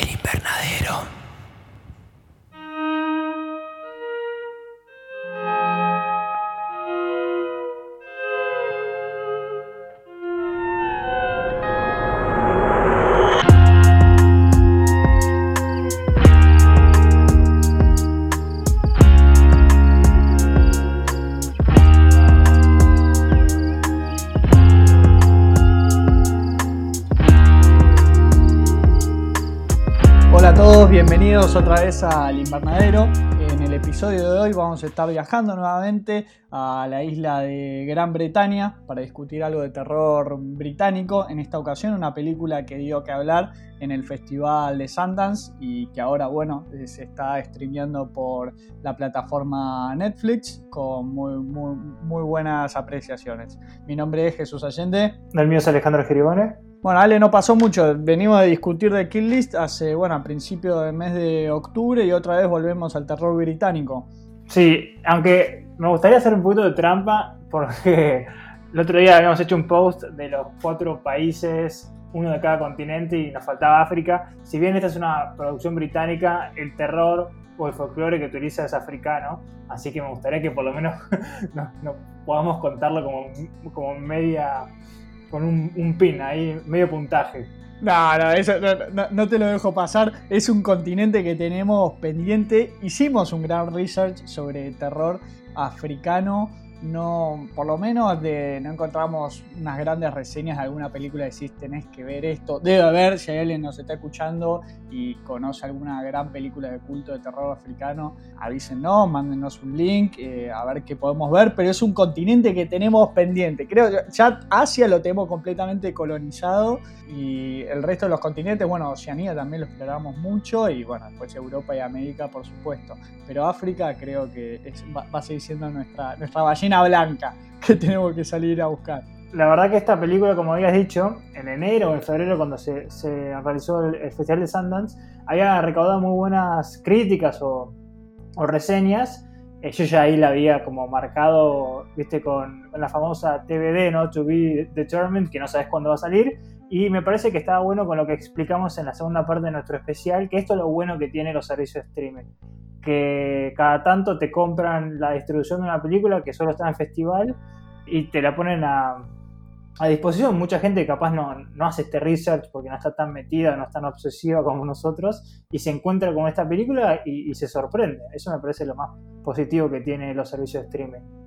El invernadero. Bienvenidos otra vez al invernadero. En el episodio de hoy vamos a estar viajando nuevamente a la isla de Gran Bretaña para discutir algo de terror británico. En esta ocasión una película que dio que hablar en el Festival de Sundance y que ahora, bueno, se está streameando por la plataforma Netflix con muy, muy, muy buenas apreciaciones. Mi nombre es Jesús Allende. El mío es Alejandro Geribone. Bueno, Ale, no pasó mucho. Venimos de discutir de Kill List hace, bueno, a principios del mes de octubre y otra vez volvemos al terror británico. Sí, aunque me gustaría hacer un poquito de trampa porque el otro día habíamos hecho un post de los cuatro países, uno de cada continente y nos faltaba África. Si bien esta es una producción británica, el terror o el folclore que utiliza es africano, así que me gustaría que por lo menos no, no podamos contarlo como, como media con un, pin ahí, medio puntaje. No, no, eso no, te lo dejo pasar. Es un continente que tenemos pendiente. Hicimos un gran research sobre terror africano no, por lo menos de, no encontramos unas grandes reseñas de alguna película decís tenés que ver esto. Debe haber, si alguien nos está escuchando y conoce alguna gran película de culto de terror africano, avísenos, mándenos un link, eh, a ver qué podemos ver, pero es un continente que tenemos pendiente. Creo ya Asia lo tenemos completamente colonizado y el resto de los continentes, bueno, Oceanía también lo exploramos mucho y bueno, después Europa y América, por supuesto. Pero África creo que es, va, va a seguir siendo nuestra, nuestra ballena blanca que tenemos que salir a buscar. La verdad que esta película, como habías dicho, en enero o en febrero, cuando se, se realizó el, el, Festival de Sundance, había recaudado muy buenas críticas o, o reseñas. Eh, yo ya ahí la había como marcado, viste, con, con la famosa TBD, ¿no? To be determined, que no sabes cuándo va a salir. Y me parece que estaba bueno con lo que explicamos en la segunda parte de nuestro especial, que esto es lo bueno que tiene los servicios de streaming que cada tanto te compran la distribución de una película que solo está en festival y te la ponen a, a disposición. Mucha gente capaz no, no, hace este research porque no está tan metida, no es tan obsesiva como nosotros y se encuentra con esta película y, y se sorprende. Eso me parece lo más positivo que tiene los servicios de streaming.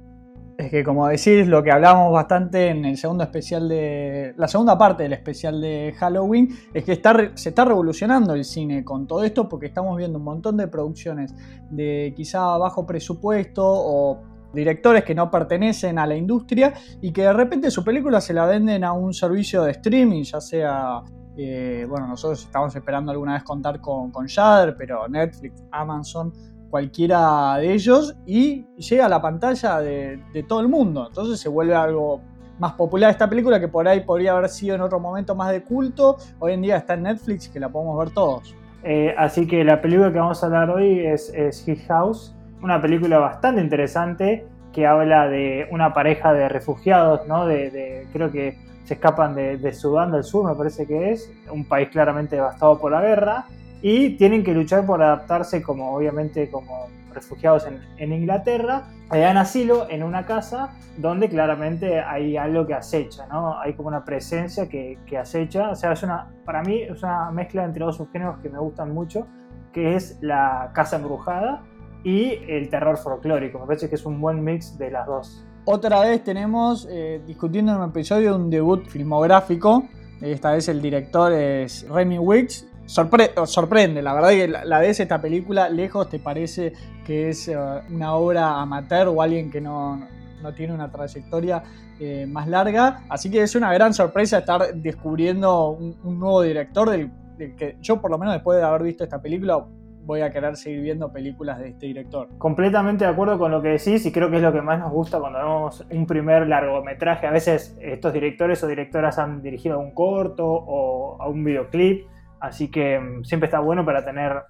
Es que como decís, lo que hablábamos bastante en el segundo especial de. La segunda parte del especial de Halloween es que se está revolucionando el cine con todo esto porque estamos viendo un montón de producciones de quizá bajo presupuesto o directores que no pertenecen a la industria y que de repente su película se la venden a un servicio de streaming, ya sea. Eh, bueno, nosotros estamos esperando alguna vez contar con, con Shudder, pero Netflix, Amazon cualquiera de ellos y llega a la pantalla de, todo el mundo. Entonces se vuelve algo más popular esta película que por ahí podría haber sido en otro momento más de culto. Hoy en día está en Netflix que la podemos ver todos. Eh, así que la película que vamos a hablar hoy es, es His House, una película bastante interesante que habla de una pareja de refugiados, ¿no? de, de creo que se escapan de, de Sudán del Sur, me parece que es, un país claramente devastado por la guerra y tienen que luchar por adaptarse como obviamente como refugiados en, Inglaterra, dan asilo en una casa donde claramente hay algo que acecha, ¿no? Hay como una presencia que, que acecha, o sea, es una, para mí es una mezcla entre dos subgéneros que me gustan mucho, que es la casa embrujada y el terror folclórico, me parece que es un buen mix de las dos. Otra vez tenemos, eh, discutiendo en un episodio, un debut filmográfico, esta vez el director es Remy Wicks, Sorpre sorprende, la verdad que la, la ves esta película lejos te parece que es uh, una obra amateur o alguien que no, no tiene una trayectoria eh, más larga, así que es una gran sorpresa estar descubriendo un, nuevo director del, del, que yo por lo menos después de haber visto esta película voy a querer seguir viendo películas de este director. Completamente de acuerdo con lo que decís y creo que es lo que más nos gusta cuando vemos un primer largometraje. A veces estos directores o directoras han dirigido un corto o a un videoclip Así que mm, siempre está bueno para tener,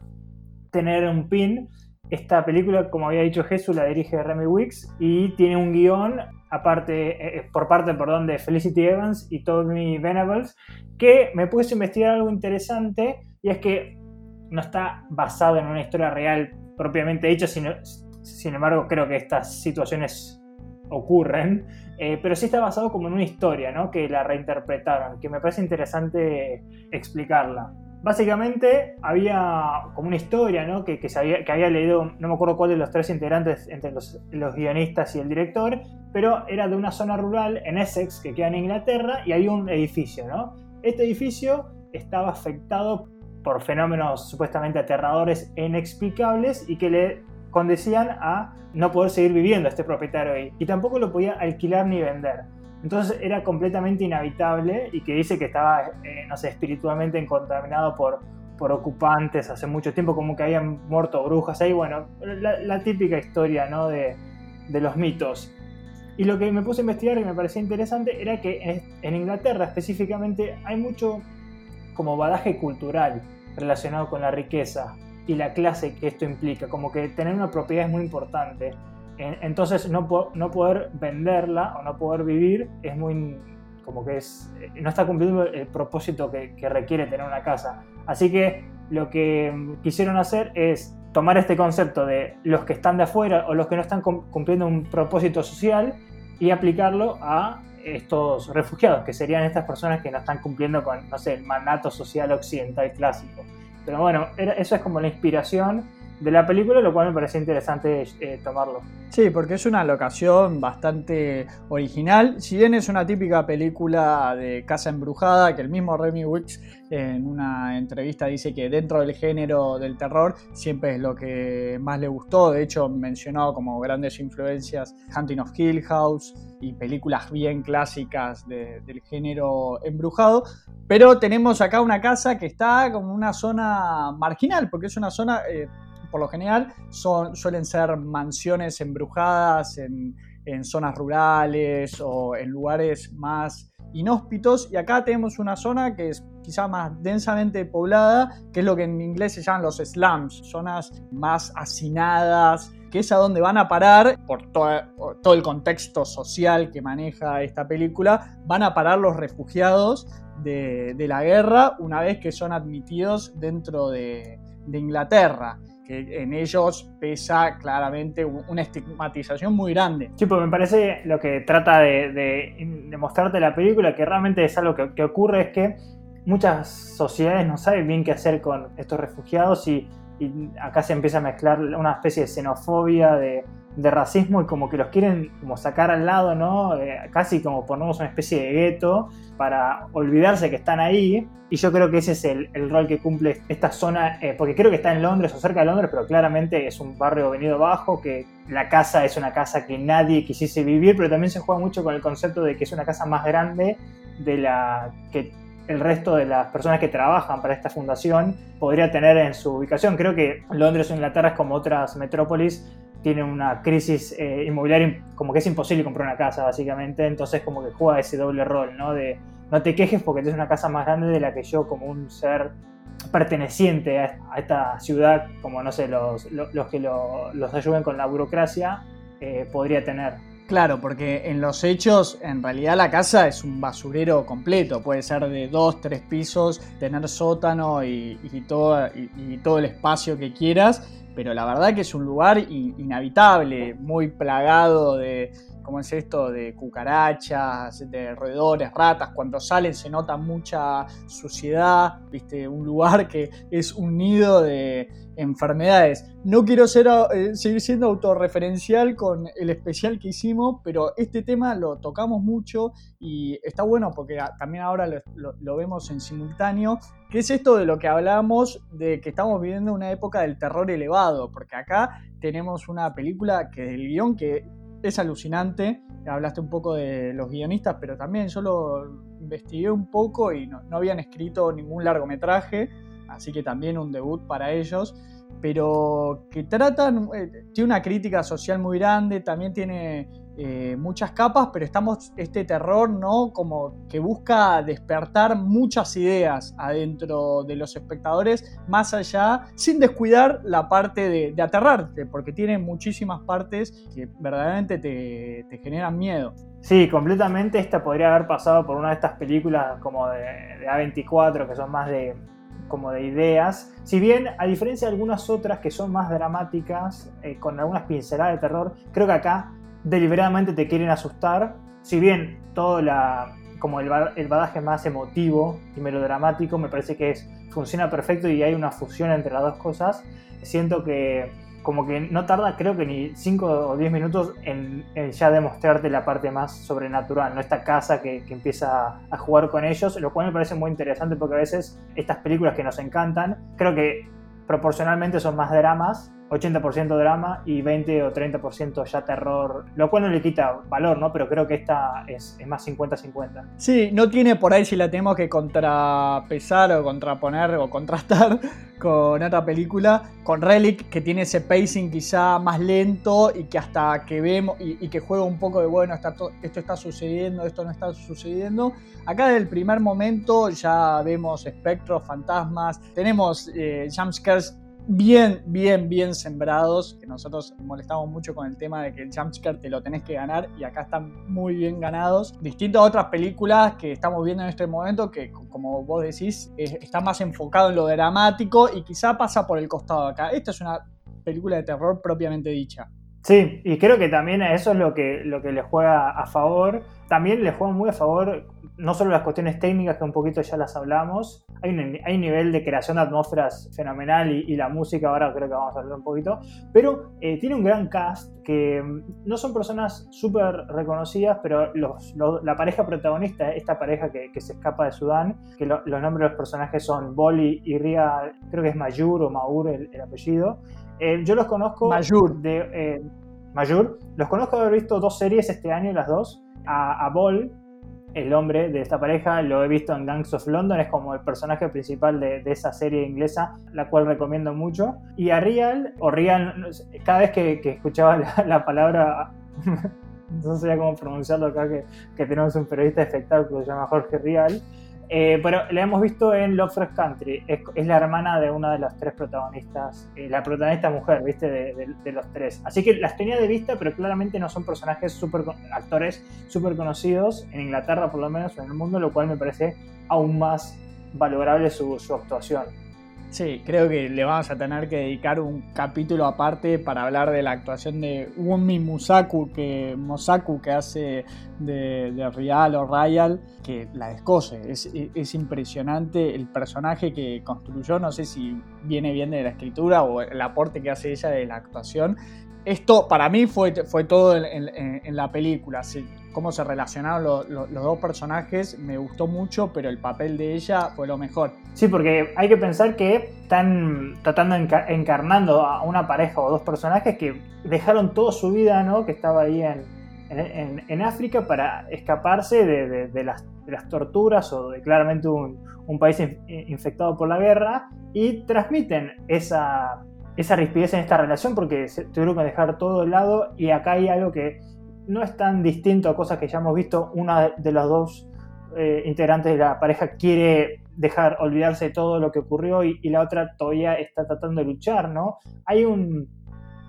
tener un pin. Esta película, como había dicho Jesús, la dirige Remy Wicks y tiene un guion aparte, eh, por parte perdón, de Felicity Evans y Tommy Venables, que me puse a investigar algo interesante y es que no está basado en una historia real propiamente dicha, sino, sin embargo creo que estas situaciones ocurren, eh, pero sí está basado como en una historia, ¿no? Que la reinterpretaron, que me parece interesante explicarla. Básicamente había como una historia, ¿no? Que, que, que había leído, no me acuerdo cuál de los tres integrantes entre los, los, guionistas y el director, pero era de una zona rural en Essex, que queda en Inglaterra, y hay un edificio, ¿no? Este edificio estaba afectado por fenómenos supuestamente aterradores e inexplicables y que le condecían a no poder seguir viviendo este propietario ahí. Y tampoco lo podía alquilar ni vender. Entonces era completamente inhabitable y que dice que estaba, eh, no sé, espiritualmente contaminado por, por ocupantes hace mucho tiempo, como que habían muerto brujas ahí. Bueno, la, típica historia ¿no? de, de, los mitos. Y lo que me puse a investigar y me parecía interesante era que en, en Inglaterra específicamente hay mucho como badaje cultural relacionado con la riqueza y la clase que esto implica, como que tener una propiedad es muy importante. Entonces no, no poder venderla o no poder vivir es muy como que es no está cumpliendo el propósito que, que, requiere tener una casa. Así que lo que quisieron hacer es tomar este concepto de los que están de afuera o los que no están cumpliendo un propósito social y aplicarlo a estos refugiados, que serían estas personas que no están cumpliendo con, no sé, el mandato social occidental clásico. Pero bueno, eso es como la inspiración de la película, lo cual me parece interesante eh, tomarlo. Sí, porque es una locación bastante original. Si bien es una típica película de casa embrujada, que el mismo Remy Wicks en una entrevista dice que dentro del género del terror siempre es lo que más le gustó. De hecho, mencionado como grandes influencias Hunting of Hill House y películas bien clásicas del género embrujado. Pero tenemos acá una casa que está como una zona marginal, porque es una zona... Eh, por lo general son, suelen ser mansiones embrujadas en, zonas rurales o en lugares más inhóspitos. Y acá tenemos una zona que es quizá más densamente poblada, que es lo que en inglés se llaman los slums, zonas más hacinadas, que es a donde van a parar, por, todo el contexto social que maneja esta película, van a parar los refugiados de, la guerra una vez que son admitidos dentro de Inglaterra que en ellos pesa claramente una estigmatización muy grande. Sí, pues me parece lo que trata de, mostrarte la película, que realmente es algo que, ocurre, es que muchas sociedades no saben bien qué hacer con estos refugiados y y acá se empieza a mezclar una especie de xenofobia, de, racismo y como que los quieren como sacar al lado, ¿no? Eh, casi como ponemos una especie de gueto para olvidarse que están ahí. Y yo creo que ese es el, rol que cumple esta zona, eh, porque creo que está en Londres o cerca de Londres, pero claramente es un barrio venido abajo, que la casa es una casa que nadie quisiese vivir, pero también se juega mucho con el concepto de que es una casa más grande de la que el resto de las personas que trabajan para esta fundación podría tener en su ubicación. Creo que Londres o Inglaterra es como otras metrópolis, tiene una crisis eh, inmobiliaria como que es imposible comprar una casa básicamente, entonces como que juega ese doble rol, ¿no? De no te quejes porque tienes una casa más grande de la que yo como un ser perteneciente a, esta ciudad, como no sé, los, los, que los ayuden con la burocracia, eh, podría tener. Claro, porque en los hechos, en realidad la casa es un basurero completo. Puede ser de dos, tres pisos, tener sótano y, todo, y, todo el espacio que quieras. Pero la verdad que es un lugar inhabitable, muy plagado de, ¿cómo es esto? De cucarachas, de roedores, ratas. Cuando salen se nota mucha suciedad, ¿viste? Un lugar que es un nido de enfermedades. No quiero ser, eh, seguir siendo autorreferencial con el especial que hicimos, pero este tema lo tocamos mucho y está bueno porque también ahora lo, vemos en simultáneo, que es esto de lo que hablamos de que estamos viviendo una época del terror elevado, porque acá tenemos una película que del guion que es alucinante. Hablaste un poco de los guionistas, pero también yo lo investigué un poco y no habían escrito ningún largometraje así que también un debut para ellos, pero que tratan, eh, tiene una crítica social muy grande, también tiene eh, muchas capas, pero estamos, este terror, ¿no? Como que busca despertar muchas ideas adentro de los espectadores, más allá, sin descuidar la parte de, aterrarte, porque tiene muchísimas partes que verdaderamente te, te, generan miedo. Sí, completamente. Esta podría haber pasado por una de estas películas como de, de A24, que son más de como de ideas. Si bien, a diferencia de algunas otras que son más dramáticas, eh, con algunas pinceladas de terror, creo que acá deliberadamente te quieren asustar. Si bien todo la, como el, el badaje más emotivo y melodramático me parece que es, funciona perfecto y hay una fusión entre las dos cosas, siento que como que no tarda creo que ni 5 o 10 minutos en, ya demostrarte la parte más sobrenatural, ¿no? Esta casa que, que, empieza a jugar con ellos, lo cual me parece muy interesante porque a veces estas películas que nos encantan, creo que proporcionalmente son más dramas 80% drama y 20 o 30% ya terror, lo cual no le quita valor, ¿no? Pero creo que esta es, más 50-50. Sí, no tiene por ahí si la tenemos que contrapesar o contraponer o contrastar con otra película, con Relic, que tiene ese pacing quizá más lento y que hasta que vemos y, que juega un poco de, bueno, esto está sucediendo, esto no está sucediendo. Acá desde el primer momento ya vemos espectros, fantasmas, tenemos eh, jumpscares bien, bien, bien sembrados, que nosotros molestamos mucho con el tema de que el jumpscare te lo tenés que ganar y acá están muy bien ganados. Distinto a otras películas que estamos viendo en este momento que, como vos decís, está más enfocado en lo dramático y quizá pasa por el costado acá. Esta es una película de terror propiamente dicha. Sí, y creo que también eso es lo que, lo que le juega a favor. También le juega muy a favor no solo las cuestiones técnicas que un poquito ya las hablamos, hay un, hay nivel de creación de atmósferas fenomenal y, la música ahora creo que vamos a hablar un poquito, pero eh, tiene un gran cast que mm, no son personas súper reconocidas, pero los, la pareja protagonista, esta pareja que, se escapa de Sudán, que los nombres de los personajes son Boli y Ria, creo que es Mayur o Maur el, apellido, eh, yo los conozco Mayur. de... Eh, Mayur, los conozco de haber visto dos series este año, las dos, a, a Bol, el hombre de esta pareja, lo he visto en Gangs of London, es como el personaje principal de, esa serie inglesa, la cual recomiendo mucho. Y a Real, o Real, cada vez que, escuchaba la, palabra, no sabía cómo pronunciarlo acá, que, que tenemos un periodista de espectáculo que se llama Jorge Real, eh, pero la hemos visto en Lovecraft Country. Es, la hermana de una de las tres protagonistas, eh, la protagonista mujer, ¿viste? De, los tres. Así que las tenía de vista, pero claramente no son personajes super, actores súper conocidos, en Inglaterra por lo menos, o en el mundo, lo cual me parece aún más valorable su actuación. Sí, creo que le vamos a tener que dedicar un capítulo aparte para hablar de la actuación de Wunmi Musaku, que, Mosaku, que hace de, de Real o Rayal, que la descose. Es, es, impresionante el personaje que construyó, no sé si viene bien de la escritura o el aporte que hace ella de la actuación. Esto para mí fue, fue todo en, la película cómo se relacionaron los dos personajes me gustó mucho, pero el papel de ella fue lo mejor. Sí, porque hay que pensar que están tratando, encarnando a una pareja o dos personajes que dejaron toda su vida, ¿no? Que estaba ahí en, África para escaparse de, las, torturas o de claramente un, país infectado por la guerra y transmiten esa, esa rispidez en esta relación porque tuvieron que dejar todo de lado y acá hay algo que no es tan distinto a cosas que ya hemos visto. Una de los dos eh, integrantes de la pareja quiere dejar olvidarse de todo lo que ocurrió y, la otra todavía está tratando de luchar, ¿no? Hay un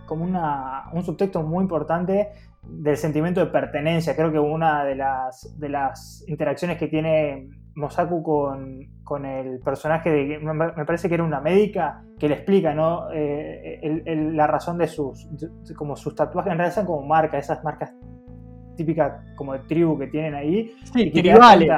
como un subtexto muy importante del sentimiento de pertenencia. Creo que una de las, de las interacciones que tiene Mosaku con, el personaje de. Me parece que era una médica que le explica, ¿no? Eh, la razón de sus. como sus tatuajes, en realidad son como marcas, esas marcas típicas como de tribu que tienen ahí. Sí, y tribales.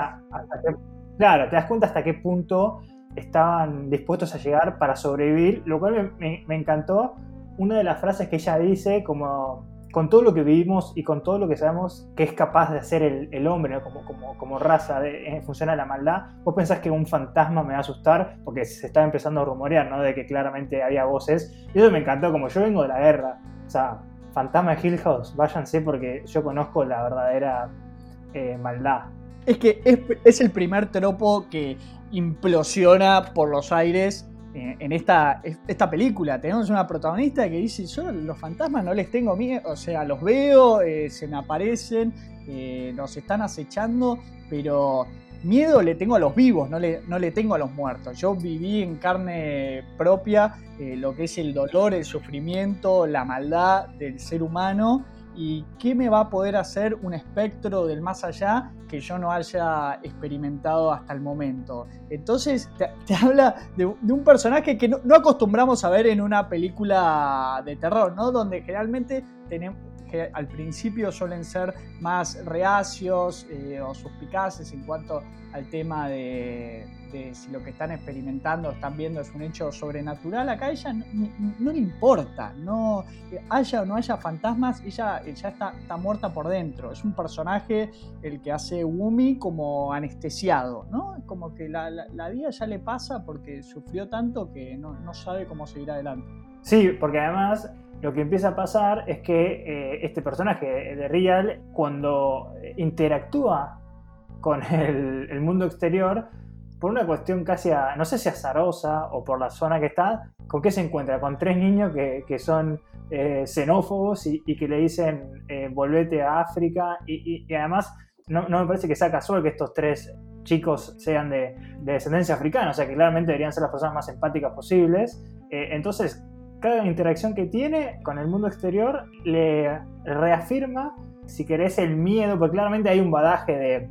claro, te das cuenta hasta qué punto estaban dispuestos a llegar para sobrevivir, lo cual me encantó. Una de las frases que ella dice, como con todo lo que vivimos y con todo lo que sabemos que es capaz de hacer el, hombre, como, como, como, raza de, en función a la maldad, vos pensás que un fantasma me va a asustar porque se está empezando a rumorear, ¿no? De que claramente había voces. Y eso me encantó, como yo vengo de la guerra. O sea, fantasma de Hill House, váyanse porque yo conozco la verdadera eh, maldad. Es que es, es el primer tropo que implosiona por los aires en esta, esta película. Tenemos una protagonista que dice, yo los fantasmas no les tengo miedo, o sea, los veo, eh, se me aparecen, eh, nos están acechando, pero miedo le tengo a los vivos, no le, no le tengo a los muertos. Yo viví en carne propia eh, lo que es el dolor, el sufrimiento, la maldad del ser humano ¿Y qué me va a poder hacer un espectro del más allá que yo no haya experimentado hasta el momento? Entonces te, habla de, un personaje que no, acostumbramos a ver en una película de terror, ¿no? Donde generalmente tenemos, que al principio suelen ser más reacios eh, o suspicaces en cuanto al tema de, si lo que están experimentando, están viendo es un hecho sobrenatural, acá ella no, le importa, no haya o no haya fantasmas, ella ya está, está, muerta por dentro. Es un personaje el que hace Wumi como anestesiado, ¿no? Como que la, la, vida ya le pasa porque sufrió tanto que no, no sabe cómo seguir adelante. Sí, porque además lo que empieza a pasar es que eh, este personaje de Real, cuando interactúa con el, mundo exterior, por una cuestión casi, no sé si azarosa o por la zona que está, ¿con qué se encuentra? Con tres niños que, son eh, xenófobos y, que le dicen eh, volvete a África y, además no, me parece que sea casual que estos tres chicos sean de, descendencia africana, o sea que claramente deberían ser las personas más empáticas posibles. entonces, cada interacción que tiene con el mundo exterior le reafirma, si querés, el miedo, porque claramente hay un badaje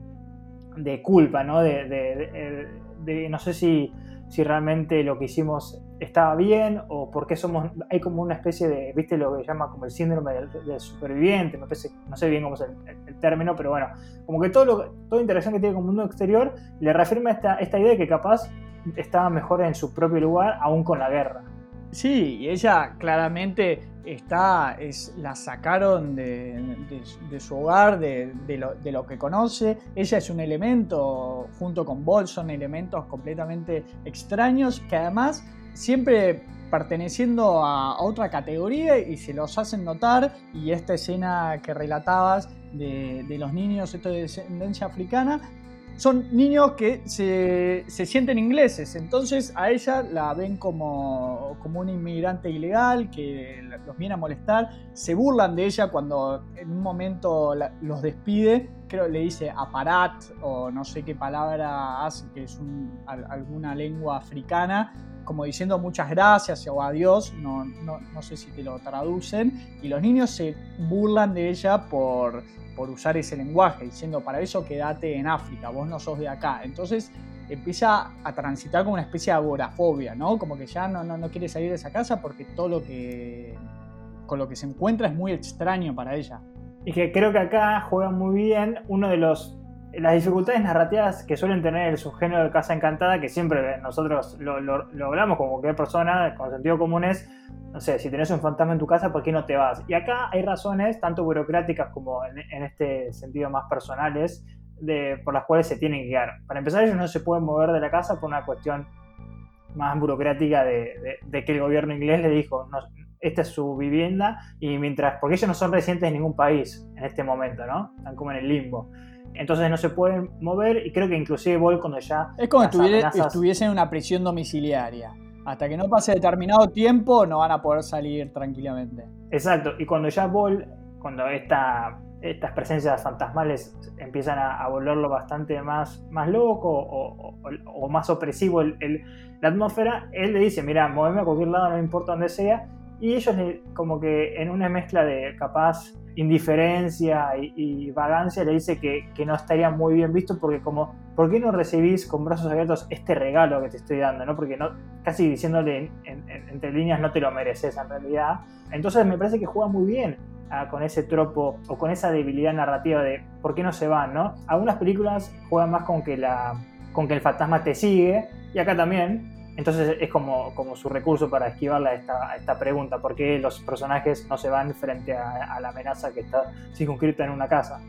de, culpa, ¿no? De, no sé si, si realmente lo que hicimos estaba bien o por qué somos, hay como una especie de, viste lo que llama como el síndrome del, superviviente, parece, no sé bien cómo es el, término, pero bueno, como que todo lo, toda interacción que tiene con el mundo exterior le reafirma esta, esta idea de que capaz estaba mejor en su propio lugar aún con la guerra. Sí, y ella claramente está, es, la sacaron de, su hogar, de, lo, que conoce. Ella es un elemento, junto con Bol, son elementos completamente extraños que además siempre perteneciendo a, otra categoría y se los hacen notar. Y esta escena que relatabas de, los niños, de descendencia africana, son niños que se, sienten ingleses, entonces a ella la ven como, como un inmigrante ilegal que los viene a molestar, se burlan de ella cuando en un momento los despide, creo le dice aparat o no sé qué palabra hace, que es alguna lengua africana, como diciendo muchas gracias o adiós, no, no, no sé si te lo traducen, y los niños se burlan de ella por por usar ese lenguaje, diciendo, para eso quédate en África, vos no sos de acá. Entonces empieza a transitar como una especie de agorafobia, ¿no? Como que ya no, no, no quiere salir de esa casa porque todo lo que con lo que se encuentra es muy extraño para ella. Y que creo que acá juega muy bien uno de los las dificultades narrativas que suelen tener el subgénero de Casa Encantada, que siempre nosotros lo, lo, hablamos como cualquier persona con sentido común es, no sé, si tenés un fantasma en tu casa, ¿por qué no te vas? Y acá hay razones, tanto burocráticas como en, este sentido más personales, de, por las cuales se tienen que guiar. Para empezar, ellos no se pueden mover de la casa por una cuestión más burocrática de, que el gobierno inglés le dijo, esta es su vivienda, y mientras, porque ellos no son residentes de ningún país en este momento, ¿no? Están como en el limbo entonces no se pueden mover y creo que inclusive Bol cuando ya... Es como si estuviese en una prisión domiciliaria. Hasta que no pase determinado tiempo no van a poder salir tranquilamente. Exacto, y cuando ya Bol, cuando esta, estas presencias fantasmales empiezan a, volverlo bastante más, más loco o, más opresivo el, la atmósfera, él le dice, mira, moveme a cualquier lado, no importa dónde sea, y ellos como que en una mezcla de capaz indiferencia y, vagancia le dice que, no estaría muy bien visto porque como, ¿por qué no recibís con brazos abiertos este regalo que te estoy dando? ¿no? Porque no, casi diciéndole entre líneas no te lo mereces en realidad. Entonces me parece que juega muy bien ah, con ese tropo o con esa debilidad narrativa de por qué no se van, ¿no? Algunas películas juegan más con que, la, con que el fantasma te sigue y acá también, entonces es como, como su recurso para esquivarle a esta, esta pregunta, ¿por qué los personajes no se van frente a, la amenaza que está circunscrita en una casa?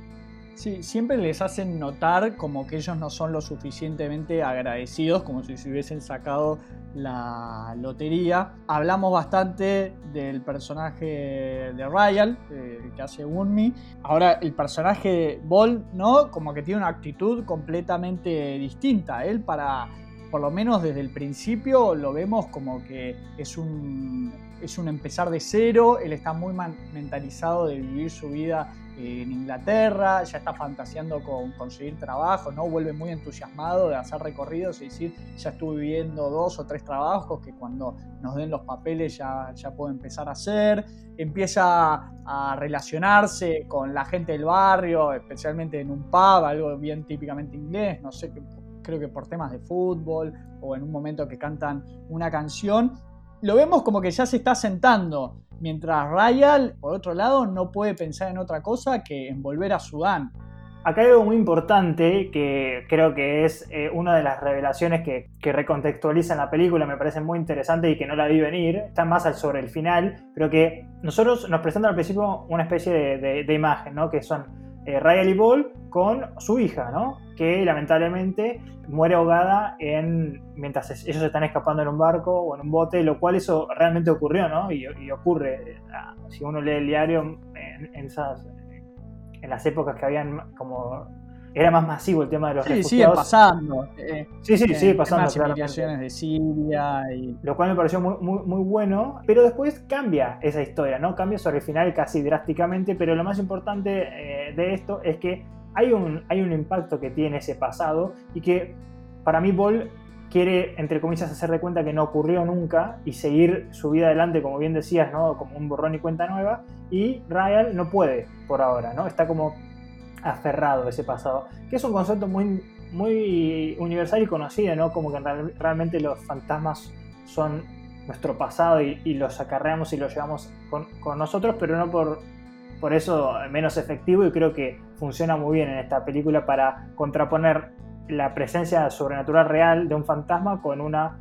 Sí, siempre les hacen notar como que ellos no son lo suficientemente agradecidos, como si se hubiesen sacado la lotería. Hablamos bastante del personaje de Ryan, eh, que hace Unmi. Ahora, el personaje de Ball, ¿no? Como que tiene una actitud completamente distinta. Él para por lo menos desde el principio lo vemos como que es un, es un empezar de cero, él está muy mentalizado de vivir su vida en Inglaterra, ya está fantaseando con conseguir trabajo, ¿no? Vuelve muy entusiasmado de hacer recorridos y decir, ya estuve viviendo dos o tres trabajos que cuando nos den los papeles ya, ya puedo empezar a hacer. Empieza a relacionarse con la gente del barrio, especialmente en un pub, algo bien típicamente inglés, no sé, creo que por temas de fútbol o en un momento que cantan una canción. Lo vemos como que ya se está sentando Mientras Rayal, por otro lado, no puede pensar en otra cosa que en volver a Sudán. Acá hay algo muy importante que creo que es eh, una de las revelaciones que, que recontextualizan la película, me parece muy interesante y que no la vi venir, está más sobre el final, pero que nosotros nos presentan al principio una especie de, imagen, ¿no? que son eh, Rayal y Ball con su hija, ¿no? que lamentablemente muere ahogada en, mientras ellos están escapando en un barco o en un bote, lo cual eso realmente ocurrió, ¿no? Y, ocurre, ah, si uno lee el diario en, esas, en las épocas que habían como era más masivo el tema de los sí, Sigue pasando. Eh, sí, sí, sigue pasando. Las de Siria. Y... Lo cual me pareció muy, muy, muy, bueno. Pero después cambia esa historia, ¿no? Cambia sobre el final casi drásticamente. Pero lo más importante eh, de esto es que hay un, hay un impacto que tiene ese pasado y que para mí Ball quiere, entre comillas, hacer de cuenta que no ocurrió nunca y seguir su vida adelante, como bien decías, ¿no? como un borrón y cuenta nueva, y Ryan no puede por ahora, ¿no? está como aferrado ese pasado, que es un concepto muy, muy universal y conocido, ¿no? como que realmente los fantasmas son nuestro pasado y, los acarreamos y los llevamos con, con nosotros, pero no por por eso menos efectivo y creo que funciona muy bien en esta película para contraponer la presencia sobrenatural real de un fantasma con una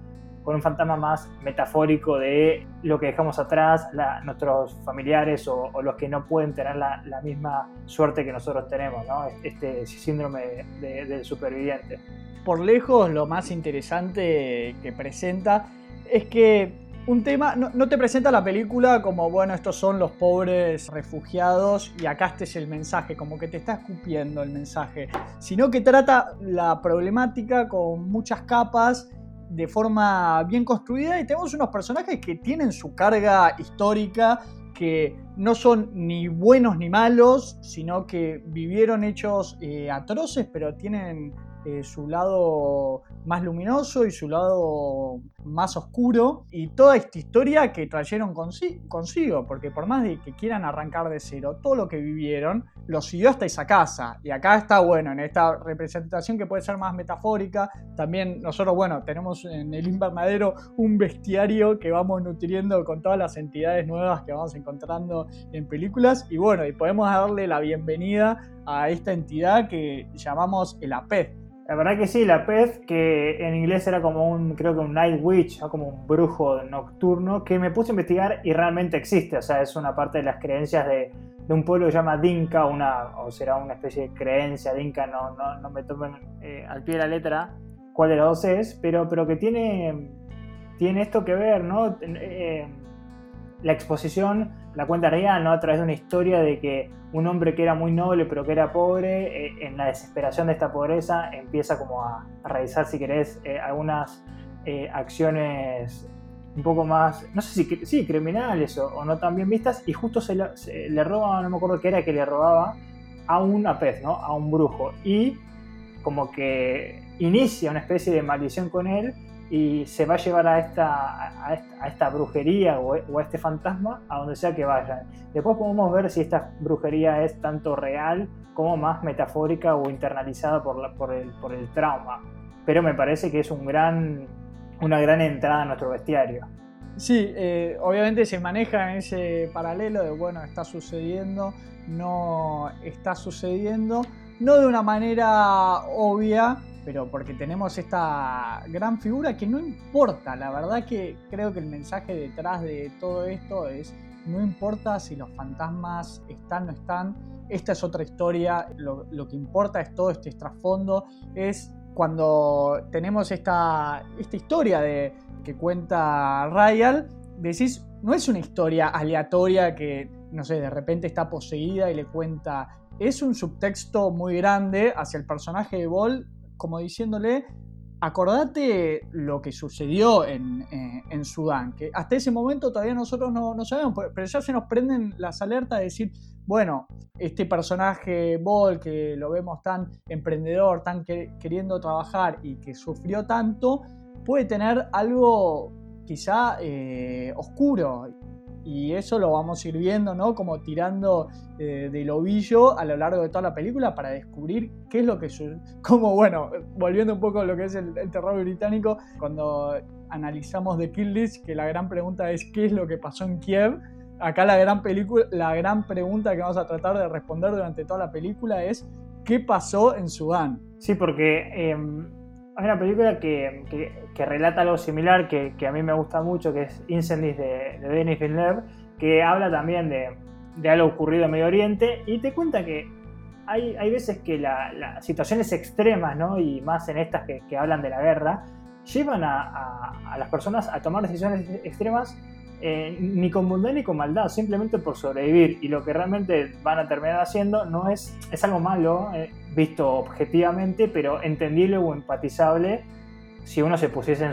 con un fantasma más metafórico de lo que dejamos atrás, nuestros familiares o, los que no pueden tener la, misma suerte que nosotros tenemos, ¿no? este síndrome del superviviente. Por lejos, lo más interesante que presenta es que un tema, no, te presenta la película como, bueno, estos son los pobres refugiados y acá este es el mensaje, como que te está escupiendo el mensaje, sino que trata la problemática con muchas capas de forma bien construida y tenemos unos personajes que tienen su carga histórica, que no son ni buenos ni malos, sino que vivieron hechos eh, atroces, pero tienen eh, su lado más luminoso y su lado más oscuro y toda esta historia que trajeron consigo, porque por más de que quieran arrancar de cero, todo lo que vivieron lo siguió hasta esa casa. Y acá está bueno, en esta representación que puede ser más metafórica, también nosotros, bueno, tenemos en el invernadero un bestiario que vamos nutriendo con todas las entidades nuevas que vamos encontrando en películas y bueno, y podemos darle la bienvenida a esta entidad que llamamos el APED la verdad que sí, la pez, que en inglés era como un, creo que un night witch, como un brujo nocturno, que me puse a investigar y realmente existe. O sea, es una parte de las creencias de, un pueblo que se llama Dinka, una, o será una especie de creencia Dinka, no, no, me tomen eh, al pie de la letra cuál de los dos es, pero, pero que tiene, tiene esto que ver, ¿no? Eh, la exposición la cuenta real, ¿no? A través de una historia de que un hombre que era muy noble pero que era pobre, eh, en la desesperación de esta pobreza, empieza como a, realizar, si querés, eh, algunas eh, acciones un poco más, no sé si sí, criminales o, no tan bien vistas, y justo se le, roba, no me acuerdo qué era que le robaba, a una pez, ¿no? A un brujo. Y como que inicia una especie de maldición con él y se va a llevar a esta, a esta, brujería o, a este fantasma a donde sea que vayan. Después podemos ver si esta brujería es tanto real como más metafórica o internalizada por, por, el, por el trauma. Pero me parece que es un gran, una gran entrada a nuestro bestiario. Sí, eh, obviamente se maneja en ese paralelo de, bueno, está sucediendo, no está sucediendo, no de una manera obvia, pero porque tenemos esta gran figura que no importa, la verdad que creo que el mensaje detrás de todo esto es, no importa si los fantasmas están o no están, esta es otra historia, lo, que importa es todo este trasfondo, es cuando tenemos esta, esta historia de, que cuenta Ryan, decís, no es una historia aleatoria que, no sé, de repente está poseída y le cuenta es un subtexto muy grande hacia el personaje de Ball como diciéndole, acordate lo que sucedió en, en, Sudán, que hasta ese momento todavía nosotros no, no, sabemos, pero ya se nos prenden las alertas de decir, bueno, este personaje Ball, que lo vemos tan emprendedor, tan queriendo trabajar y que sufrió tanto, puede tener algo quizá eh, oscuro. Y eso lo vamos a ir viendo, ¿no? Como tirando eh, del ovillo a lo largo de toda la película para descubrir qué es lo que... Como, bueno, volviendo un poco a lo que es el, terror británico, cuando analizamos The Kill que la gran pregunta es qué es lo que pasó en Kiev, acá la gran, película, la gran pregunta que vamos a tratar de responder durante toda la película es ¿qué pasó en Sudán? Sí, porque em, hay una película que, que, relata algo similar que, a mí me gusta mucho, que es Incendies de, de Denis Villeneuve, que habla también de, de, algo ocurrido en Medio Oriente y te cuenta que hay, hay veces que las situaciones extremas, ¿no? y más en estas que, hablan de la guerra, llevan a, a las personas a tomar decisiones extremas eh, ni con bondad ni con maldad, simplemente por sobrevivir. Y lo que realmente van a terminar haciendo no es, es algo malo, eh, visto objetivamente, pero entendible o empatizable si uno se pusiese en,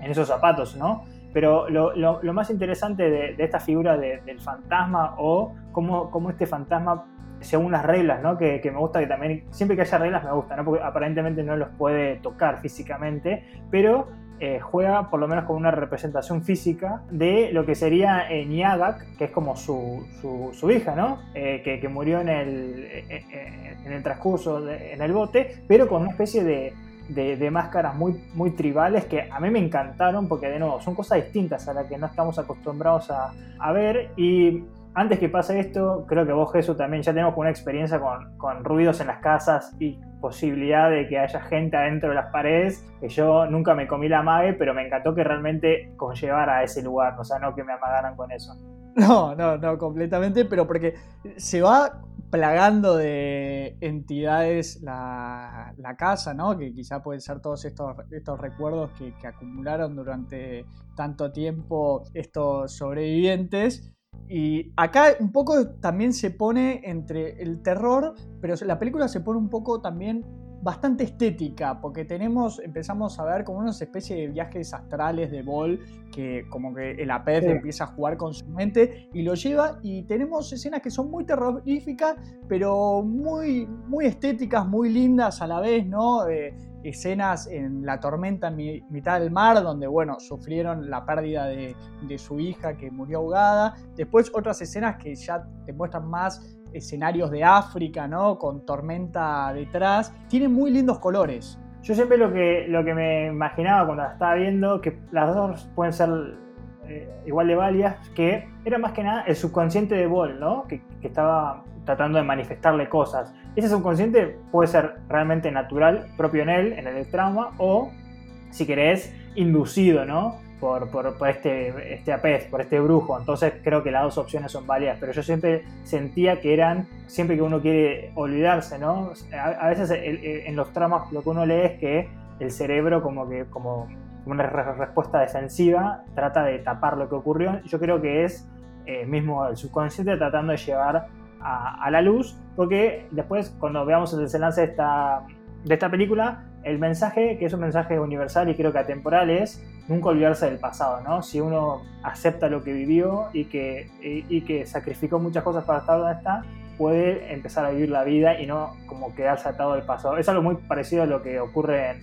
en esos zapatos, ¿no? Pero lo, lo, más interesante de, esta figura del fantasma o cómo, cómo, este fantasma, según las reglas, ¿no? Que, que, me gusta que también, siempre que haya reglas me gusta, ¿no? Porque aparentemente no los puede tocar físicamente, pero eh, juega por lo menos con una representación física de lo que sería eh, Niagak, que es como su, su, hija, ¿no? Eh, que, que, murió en el, en el transcurso, en el bote, pero con una especie de, de, máscaras muy, muy tribales que a mí me encantaron porque de nuevo son cosas distintas a las que no estamos acostumbrados a, a ver y antes que pase esto, creo que vos, Jesús, también ya tenemos una experiencia con, con, ruidos en las casas y posibilidad de que haya gente adentro de las paredes, que yo nunca me comí la amague, pero me encantó que realmente conllevara a ese lugar, o sea, no que me amagaran con eso. No, no, no, completamente, pero porque se va plagando de entidades la, la casa, ¿no? Que quizá pueden ser todos estos, estos recuerdos que, que acumularon durante tanto tiempo estos sobrevivientes y acá un poco también se pone entre el terror, pero la película se pone un poco también bastante estética, porque tenemos, empezamos a ver como una especie de viajes astrales de Ball, que como que el APEF empieza a jugar con su mente y lo lleva, y tenemos escenas que son muy terroríficas, pero muy, muy estéticas, muy lindas a la vez, ¿no? Eh, escenas en la tormenta en mitad del mar, donde, bueno, sufrieron la pérdida de, su hija que murió ahogada. Después otras escenas que ya te muestran más escenarios de África, ¿no? Con tormenta detrás. Tienen muy lindos colores. Yo siempre lo que, lo que me imaginaba cuando la estaba viendo, que las dos pueden ser eh, igual de válidas, que era más que nada el subconsciente de Ball, ¿no? Que, estaba tratando de manifestarle cosas. Ese subconsciente puede ser realmente natural, propio en él, en el trauma, o, si querés, inducido, ¿no? por, por, este, este apez, por este brujo. Entonces creo que las dos opciones son válidas, pero yo siempre sentía que eran, siempre que uno quiere olvidarse, ¿no? A, veces en los tramos lo que uno lee es que el cerebro como que como una respuesta defensiva trata de tapar lo que ocurrió. Yo creo que es eh, mismo el subconsciente tratando de llevar a, a, la luz, porque después cuando veamos el desenlace de esta, de esta película, el mensaje, que es un mensaje universal y creo que atemporal, es nunca olvidarse del pasado, ¿no? Si uno acepta lo que vivió y que, y, que sacrificó muchas cosas para estar donde está, puede empezar a vivir la vida y no como quedarse atado al pasado. Es algo muy parecido a lo que ocurre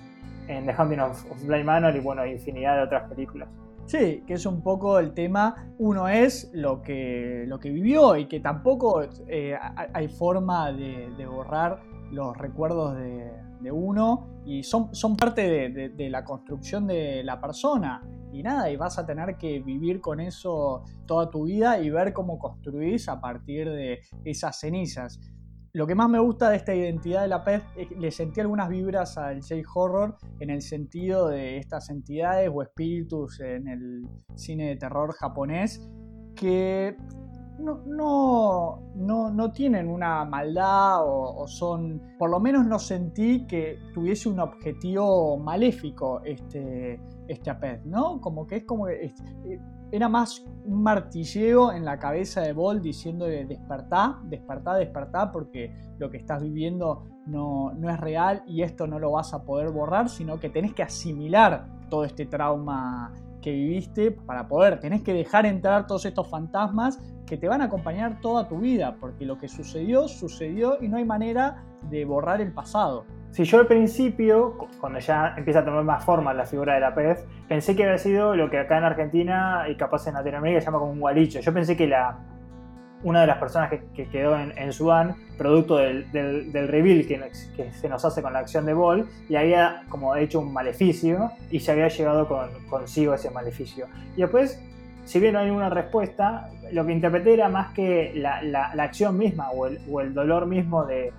en, The Hunting of, of Blind Manor y bueno, infinidad de otras películas. Sí, que es un poco el tema, uno es lo que, lo que vivió y que tampoco eh, hay forma de, borrar los recuerdos de, uno y son, son parte de, la construcción de la persona. Y nada, y vas a tener que vivir con eso toda tu vida y ver cómo construís a partir de esas cenizas. Lo que más me gusta de esta identidad de la pez es que le sentí algunas vibras al J-Horror en el sentido de estas entidades o espíritus en el cine de terror japonés que no, no, no, tienen una maldad o, son, por lo menos no sentí que tuviese un objetivo maléfico este, este Apet, ¿no? Como que es como que era más un martilleo en la cabeza de Ball diciéndole despertá, despertá, despertá, porque lo que estás viviendo no, no es real y esto no lo vas a poder borrar, sino que tenés que asimilar todo este trauma que viviste para poder, tenés que dejar entrar todos estos fantasmas que te van a acompañar toda tu vida, porque lo que sucedió, sucedió y no hay manera de borrar el pasado. Si yo al principio, cuando ya empieza a tomar más forma la figura de la pez, pensé que había sido lo que acá en Argentina y capaz en Latinoamérica se llama como un gualicho. Yo pensé que la, una de las personas que, quedó en, Sudán, producto del, del, reveal que, se nos hace con la acción de Ball, y había como hecho un maleficio y se había llevado con, consigo ese maleficio. Y después si bien no hay una respuesta, lo que interpreté era más que la, acción misma o el, dolor mismo de,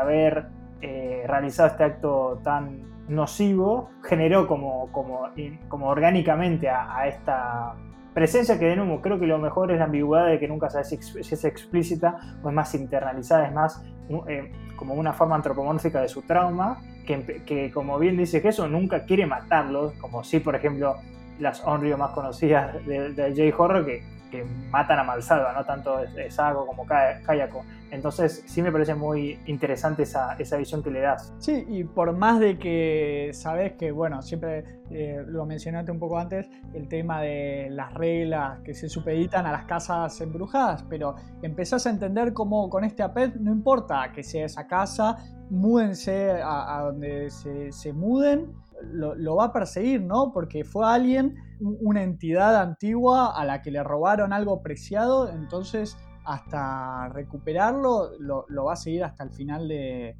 haber eh, realizado este acto tan nocivo, generó como, como, como orgánicamente a, esta presencia que de nuevo creo que lo mejor es la ambigüedad de que nunca sabes si es explícita o es más internalizada, es más eh, como una forma antropomórfica de su trauma, que, que como bien dice Jesús, nunca quiere matarlos, como si por ejemplo las Onryo más conocidas del de J-Horror que, que, matan a Malsalva, no tanto Sago como Kayako. Entonces sí me parece muy interesante esa, esa, visión que le das. Sí, y por más de que sabes que, bueno, siempre eh, lo mencionaste un poco antes, el tema de las reglas que se supeditan a las casas embrujadas, pero empezás a entender cómo con este APET no importa que sea esa casa, múdense a, donde se, se muden lo, va a perseguir, ¿no? Porque fue alguien, una entidad antigua a la que le robaron algo preciado, entonces hasta recuperarlo lo, va a seguir hasta el final de,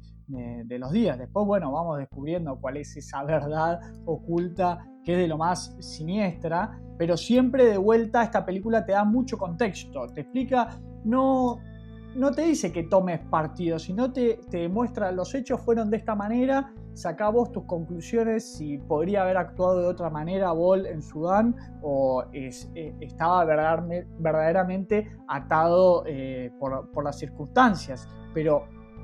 los días. Después, bueno, vamos descubriendo cuál es esa verdad oculta que es de lo más siniestra, pero siempre de vuelta esta película te da mucho contexto, te explica, no, no te dice que tomes partido, sino te, te demuestra los hechos fueron de esta manera Sacá vos tus conclusiones si podría haber actuado de otra manera Bol en Sudán o eh, estaba verdaderamente atado eh, por, las circunstancias. Pero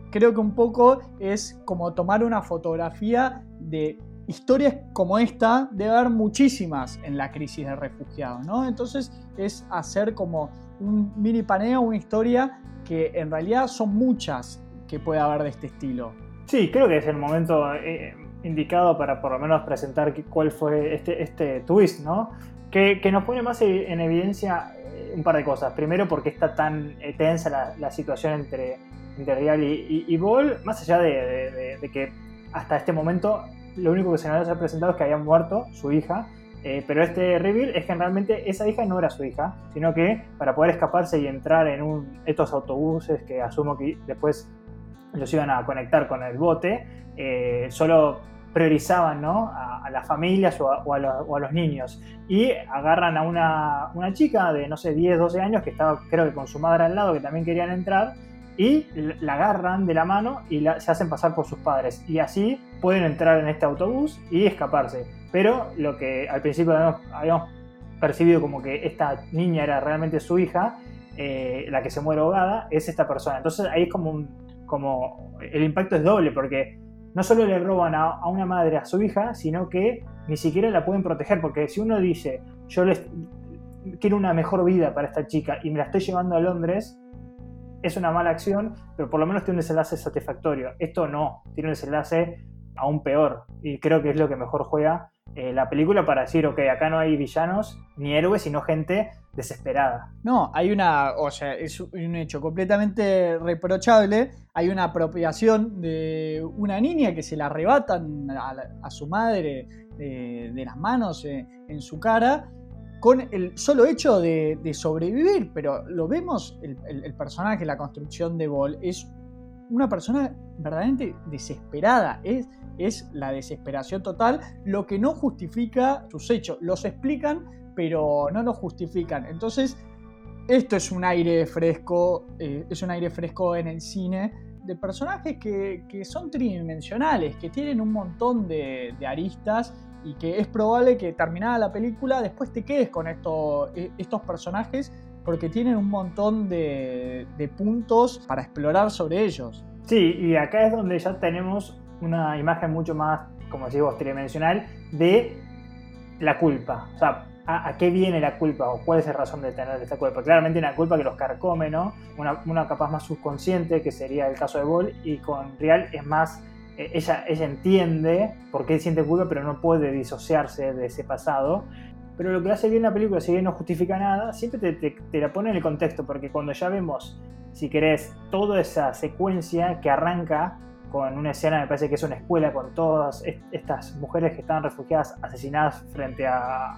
creo que un poco es como tomar una fotografía de historias como esta, debe haber muchísimas en la crisis de refugiados, ¿no? Entonces es hacer como un mini paneo, una historia que en realidad son muchas que puede haber de este estilo. Sí, creo que es el momento eh, indicado para por lo menos presentar cuál fue este, este twist, ¿no? Que, nos pone más en evidencia eh, un par de cosas. Primero, porque está tan eh, tensa la, situación entre, entre Real y, y, Ball, más allá de, que hasta este momento lo único que se nos ha presentado es que había muerto su hija. pero este reveal es que realmente esa hija no era su hija, sino que para poder escaparse y entrar en un, estos autobuses que asumo que después los iban a conectar con el bote, eh, solo priorizaban a, las familias o a, los, niños y agarran a una, chica de, no sé, 10, 12 años que estaba creo que con su madre al lado que también querían entrar y la agarran de la mano y se hacen pasar por sus padres y así pueden entrar en este autobús y escaparse. Pero lo que al principio habíamos, percibido como que esta niña era realmente su hija, eh, la que se muere ahogada, es esta persona. Entonces ahí es como un, como el impacto es doble porque no solo le roban a, una madre a su hija, sino que ni siquiera la pueden proteger, porque si uno dice, yo les quiero una mejor vida para esta chica y me la estoy llevando a Londres, es una mala acción, pero por lo menos tiene un desenlace satisfactorio. Esto no, tiene un desenlace aún peor, y creo que es lo que mejor juega eh, la película para decir, ok, acá no hay villanos ni héroes, sino gente desesperada. No, hay una, o sea, es un hecho completamente reprochable. Hay una apropiación de una niña que se la arrebatan a, su madre de, las manos eh, en, su cara con el solo hecho de, sobrevivir. Pero lo vemos, el, el, personaje, la construcción de Ball, es una persona verdaderamente desesperada. Es, es la desesperación total, lo que no justifica sus hechos. Los explican, pero no los justifican. Entonces, esto es un aire fresco, eh, es un aire fresco en el cine de personajes que, son tridimensionales, que tienen un montón de, aristas y que es probable que terminada la película después te quedes con e, estos personajes porque tienen un montón de, de puntos para explorar sobre ellos. Sí, y acá es donde ya tenemos una imagen mucho más, como decimos, tridimensional de la culpa. O sea, a, qué viene la culpa o cuál es la razón de tener esta culpa. Claramente una culpa que los carcome, ¿no? Una, una capaz más subconsciente, que sería el caso de Ball, y con Real es más, eh, ella, ella entiende por qué siente culpa, pero no puede disociarse de ese pasado. Pero lo que hace bien la película, si bien no justifica nada, siempre te, te la pone en el contexto, porque cuando ya vemos, si querés, toda esa secuencia que arranca con una escena, me parece que es una escuela con todas estas mujeres que están refugiadas asesinadas frente a,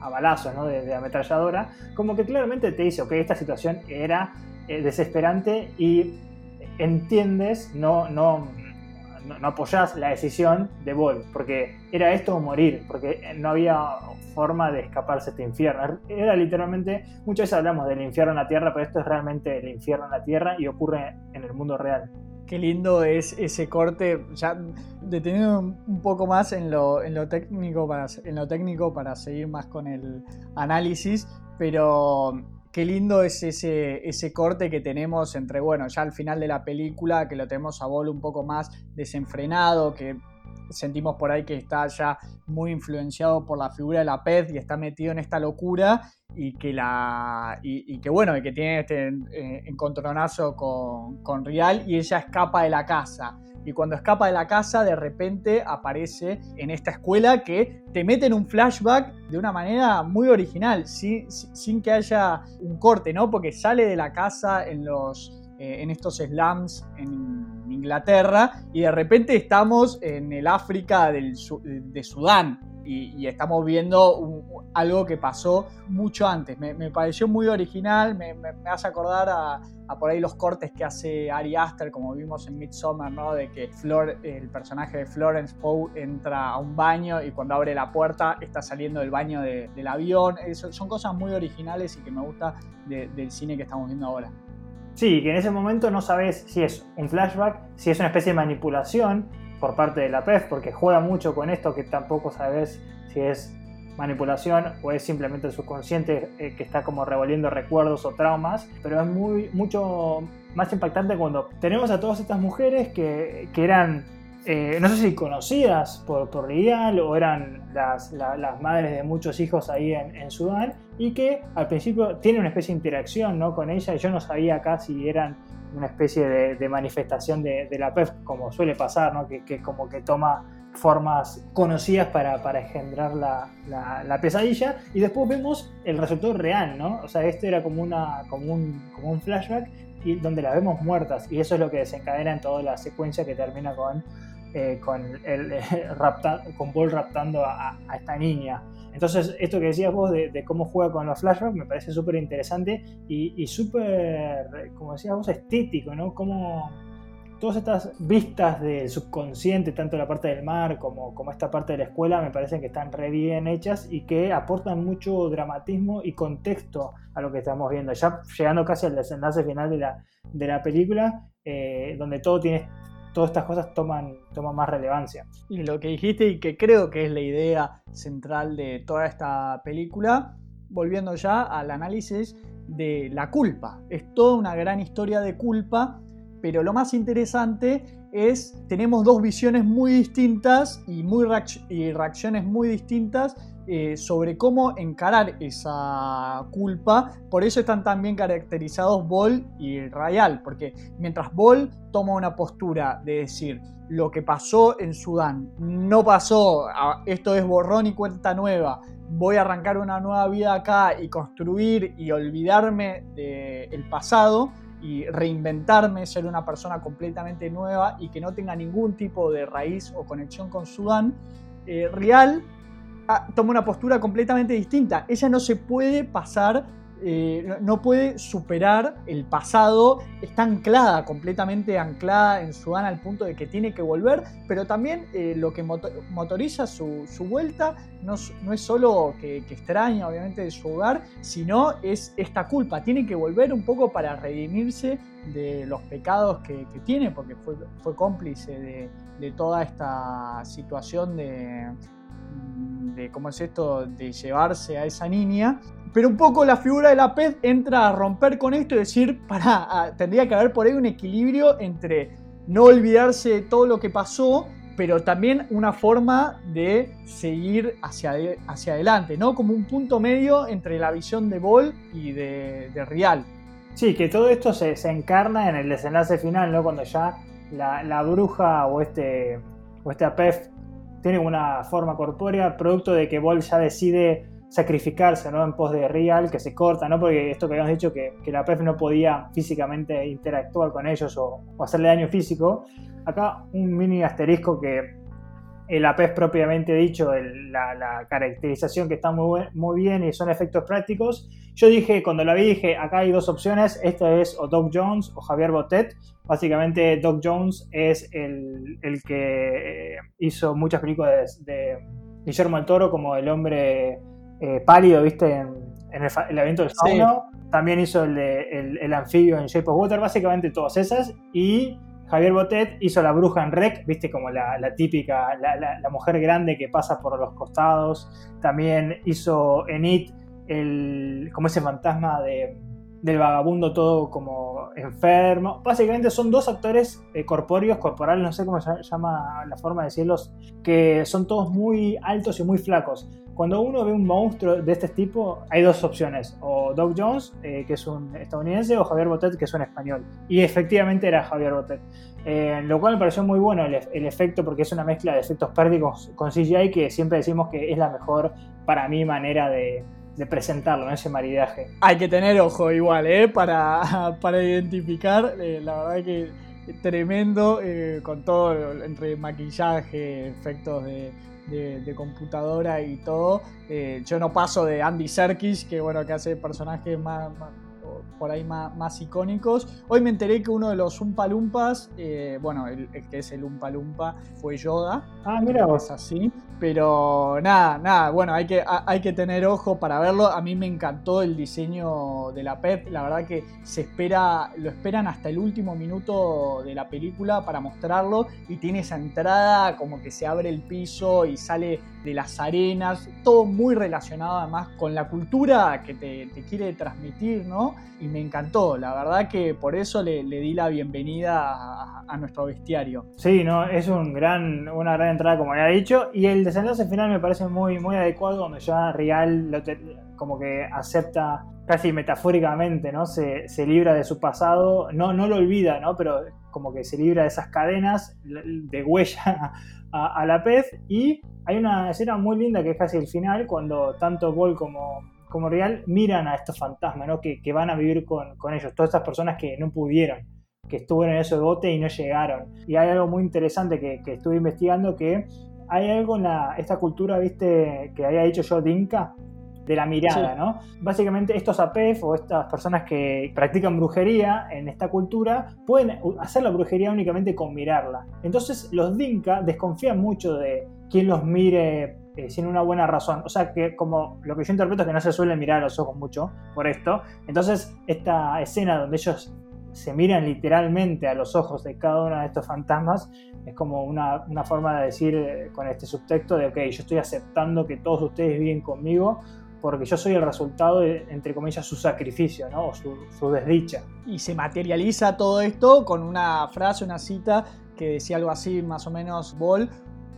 a balazos ¿no? de, ametralladora, como que claramente te dice, ok, esta situación era eh, desesperante y entiendes, no, no, no, no apoyás la decisión de Ball, porque era esto o morir, porque no había forma de escaparse de este infierno. Era literalmente, muchas veces hablamos del infierno en la tierra, pero esto es realmente el infierno en la tierra y ocurre en el mundo real. Qué lindo es ese corte, ya detenido un poco más en lo, en lo, técnico, para, en lo técnico para seguir más con el análisis, pero qué lindo es ese, ese corte que tenemos entre, bueno, ya al final de la película, que lo tenemos a Bol un poco más desenfrenado, que sentimos por ahí que está ya muy influenciado por la figura de la pez y está metido en esta locura y que la y, que bueno y que tiene este eh, encontronazo con, con Rial y ella escapa de la casa. Y cuando escapa de la casa de repente aparece en esta escuela que te mete en un flashback de una manera muy original sin, sin que haya un corte no porque sale de la casa en los eh, en estos slums en Inglaterra y de repente estamos en el África del, de Sudán y, estamos viendo algo que pasó mucho antes. Me, pareció muy original, me, hace acordar a, por ahí los cortes que hace Ari Aster, como vimos en Midsommar, ¿no? de que el personaje de Florence Poe entra a un baño y cuando abre la puerta está saliendo del baño del avión. son cosas muy originales y que me gusta del cine que estamos viendo ahora. Sí, que en ese momento no sabes si es un flashback, si es una especie de manipulación por parte de la PEF, porque juega mucho con esto que tampoco sabes si es manipulación o es simplemente el subconsciente eh, que está como revolviendo recuerdos o traumas, pero es muy, mucho más impactante cuando tenemos a todas estas mujeres que, que eran eh, no sé si conocidas por, por Rial o eran las, las, madres de muchos hijos ahí en, Sudán y que al principio tiene una especie de interacción ¿no? con ella y yo no sabía acá si eran una especie de, manifestación de, la PEF como suele pasar, ¿no? que, que, como que toma formas conocidas para, para engendrar la, la, pesadilla y después vemos el resultado real, ¿no? O sea, esto era como, una, como, un, como un flashback y donde las vemos muertas y eso es lo que desencadena en toda la secuencia que termina con eh, con, el, con Paul raptando a, esta niña. Entonces, esto que decías vos de, cómo juega con los flashbacks me parece súper interesante y, súper, como decías vos, estético, ¿no? Como todas estas vistas del subconsciente, tanto la parte del mar como, como esta parte de la escuela, me parecen que están re bien hechas y que aportan mucho dramatismo y contexto a lo que estamos viendo. Ya llegando casi al desenlace final de la, de la película, eh, donde todo tiene todas estas cosas toman, toman más relevancia. Y lo que dijiste y que creo que es la idea central de toda esta película, volviendo ya al análisis de la culpa. Es toda una gran historia de culpa, pero lo más interesante es, tenemos dos visiones muy distintas y, muy reacciones muy distintas eh, sobre cómo encarar esa culpa. Por eso están también caracterizados Ball y Rayal, porque mientras Ball toma una postura de decir lo que pasó en Sudán no pasó, esto es borrón y cuenta nueva, voy a arrancar una nueva vida acá y construir y olvidarme del pasado y reinventarme, ser una persona completamente nueva y que no tenga ningún tipo de raíz o conexión con Sudán, eh, Real Ah, toma una postura completamente distinta. Ella no se puede pasar, eh, no puede superar el pasado, está anclada, completamente anclada en Sudán al punto de que tiene que volver, pero también eh, lo que motoriza su, vuelta no, es solo que, extraña obviamente de su hogar, sino es esta culpa, tiene que volver un poco para redimirse de los pecados que, tiene, porque fue, cómplice de toda esta situación de de cómo es esto de llevarse a esa niña. Pero un poco la figura de la pez entra a romper con esto y decir, para, tendría que haber por ahí un equilibrio entre no olvidarse de todo lo que pasó, pero también una forma de seguir hacia, hacia adelante, ¿no? Como un punto medio entre la visión de Ball y de, de Real. Sí, que todo esto se, se, encarna en el desenlace final, ¿no? Cuando ya la, la bruja o este, o este APEF tiene una forma corpórea, producto de que Ball ya decide sacrificarse ¿no? en pos de Real, que se corta, ¿no? porque esto que habíamos dicho, que, que la PEF no podía físicamente interactuar con ellos o, o, hacerle daño físico. Acá un mini asterisco que el APEF propiamente dicho, el, la, la, caracterización que está muy, muy bien y son efectos prácticos. Yo dije, cuando la vi, dije, acá hay dos opciones, esta es o Doc Jones o Javier Botet. Básicamente Doc Jones es el, el que hizo muchas películas de, de Guillermo del Toro, como El hombre eh, pálido, ¿viste? En, en el, el, evento del fauno. Sí. También hizo el, de, el, el, anfibio en Shape of Water, básicamente todas esas. Y Javier Botet hizo la bruja en Rec, ¿viste? Como la, típica, la, la, mujer grande que pasa por los costados. También hizo en It el, como ese fantasma de, del vagabundo todo como enfermo. Básicamente son dos actores eh, corpóreos, corporales, no sé cómo se llama la forma de decirlos, que son todos muy altos y muy flacos. Cuando uno ve un monstruo de este tipo, hay dos opciones, o Doug Jones, eh, que es un estadounidense, o Javier Botet, que es un español. Y efectivamente era Javier Botet. Eh, lo cual me pareció muy bueno el, efecto, porque es una mezcla de efectos prácticos con CGI que siempre decimos que es la mejor, para mí, manera de, presentarlo, en ese maridaje. Hay que tener ojo igual, ¿eh? Para, para identificar, eh, la verdad que tremendo, con todo, entre maquillaje, efectos de, de, de computadora y todo. Eh, yo no paso de Andy Serkis, que bueno, que hace personajes más, más por ahí más, más, icónicos. Hoy me enteré que uno de los Umpa Lumpas, eh, bueno, el, el, que es el Umpa Lumpa fue Yoda. Ah, mira vos. Es así. Pero nada, nada, bueno, hay que, hay que tener ojo para verlo. A mí me encantó el diseño de la PEP. La verdad que se espera, lo esperan hasta el último minuto de la película para mostrarlo. Y tiene esa entrada como que se abre el piso y sale de las arenas. Todo muy relacionado además con la cultura que te, quiere transmitir, ¿no? Y me encantó. La verdad que por eso le, di la bienvenida a, nuestro bestiario. Sí, no, es un gran, una gran entrada, como ya he dicho. Y el desenlace final me parece muy, muy adecuado, donde ya Real lo te, como que acepta casi metafóricamente, ¿no? Se, se, libra de su pasado, no, no lo olvida, ¿no? Pero como que se libra de esas cadenas de huella a, a la pez. Y hay una escena muy linda que es casi el final, cuando tanto Ball como, como Real miran a estos fantasmas, ¿no? Que, que van a vivir con, con ellos, todas estas personas que no pudieron que estuvieron en ese bote y no llegaron. Y hay algo muy interesante que, que estuve investigando que hay algo en la, esta cultura, viste, que había dicho yo, Dinka, de la mirada, sí. ¿no? Básicamente estos APEF o estas personas que practican brujería en esta cultura pueden hacer la brujería únicamente con mirarla. Entonces los Dinka desconfían mucho de quien los mire eh, sin una buena razón. O sea que como lo que yo interpreto es que no se suelen mirar a los ojos mucho por esto. Entonces esta escena donde ellos se miran literalmente a los ojos de cada uno de estos fantasmas, es como una, una, forma de decir eh, con este subtexto de, ok, yo estoy aceptando que todos ustedes viven conmigo porque yo soy el resultado de, entre comillas, su sacrificio, ¿no? O su, su desdicha. Y se materializa todo esto con una frase, una cita que decía algo así, más o menos, Ball,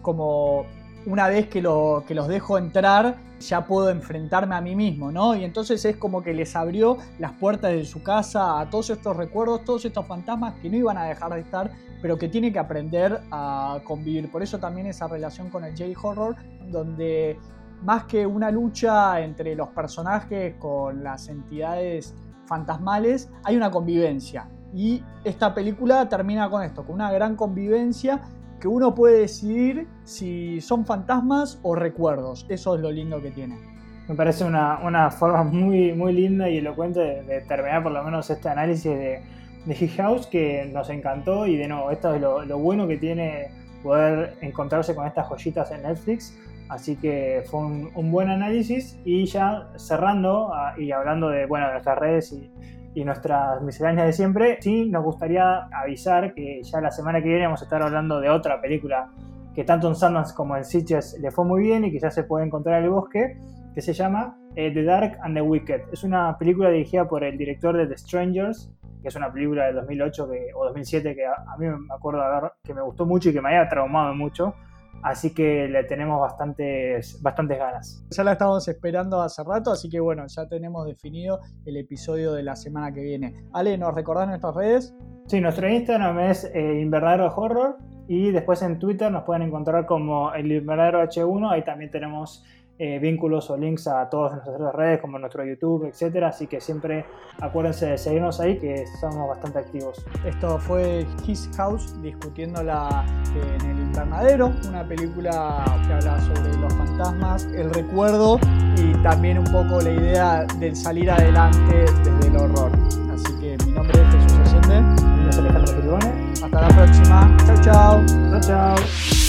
como una vez que, lo, que los dejo entrar, ya puedo enfrentarme a mí mismo, ¿no? Y entonces es como que les abrió las puertas de su casa a todos estos recuerdos, todos estos fantasmas que no iban a dejar de estar, pero que tiene que aprender a convivir. Por eso también esa relación con el J-Horror, donde más que una lucha entre los personajes con las entidades fantasmales, hay una convivencia. Y esta película termina con esto, con una gran convivencia que uno puede decidir si son fantasmas o recuerdos. Eso es lo lindo que tiene. Me parece una, una forma muy, muy linda y elocuente de, terminar por lo menos este análisis de, de Hill House que nos encantó y de nuevo, esto es lo, lo bueno que tiene poder encontrarse con estas joyitas en Netflix. Así que fue un, buen análisis y ya cerrando uh, y hablando de, bueno, nuestras redes y, y nuestras misceláneas de siempre, sí nos gustaría avisar que ya la semana que viene vamos a estar hablando de otra película que que tanto en Sundance como en Sitges le fue muy bien y que ya se puede encontrar en el bosque, que se llama eh, The Dark and the Wicked. Es una película dirigida por el director de The Strangers, que es una película de 2008 o 2007 que a, mí me acuerdo que me gustó mucho y que me había traumado mucho. Así que le tenemos bastantes, bastantes ganas. Ya la estamos esperando hace rato, así que bueno, ya tenemos definido el episodio de la semana que viene. Ale, ¿nos recordás nuestras redes? Sí, nuestro Instagram es eh, Invernadero Horror y después en Twitter nos pueden encontrar como el Invernadero H1. Ahí también tenemos eh, vínculos o links a todas nuestras redes como nuestro YouTube, etcétera. Así que siempre acuérdense de seguirnos ahí que somos bastante activos. Esto fue His House discutiéndola en el invernadero, una película que habla sobre los fantasmas, el recuerdo y también un poco la idea de salir adelante desde el horror. Así que mi nombre es Jesús Allende. Mi nombre es Alejandro Hasta la próxima. Chao, chao. Chao, chao.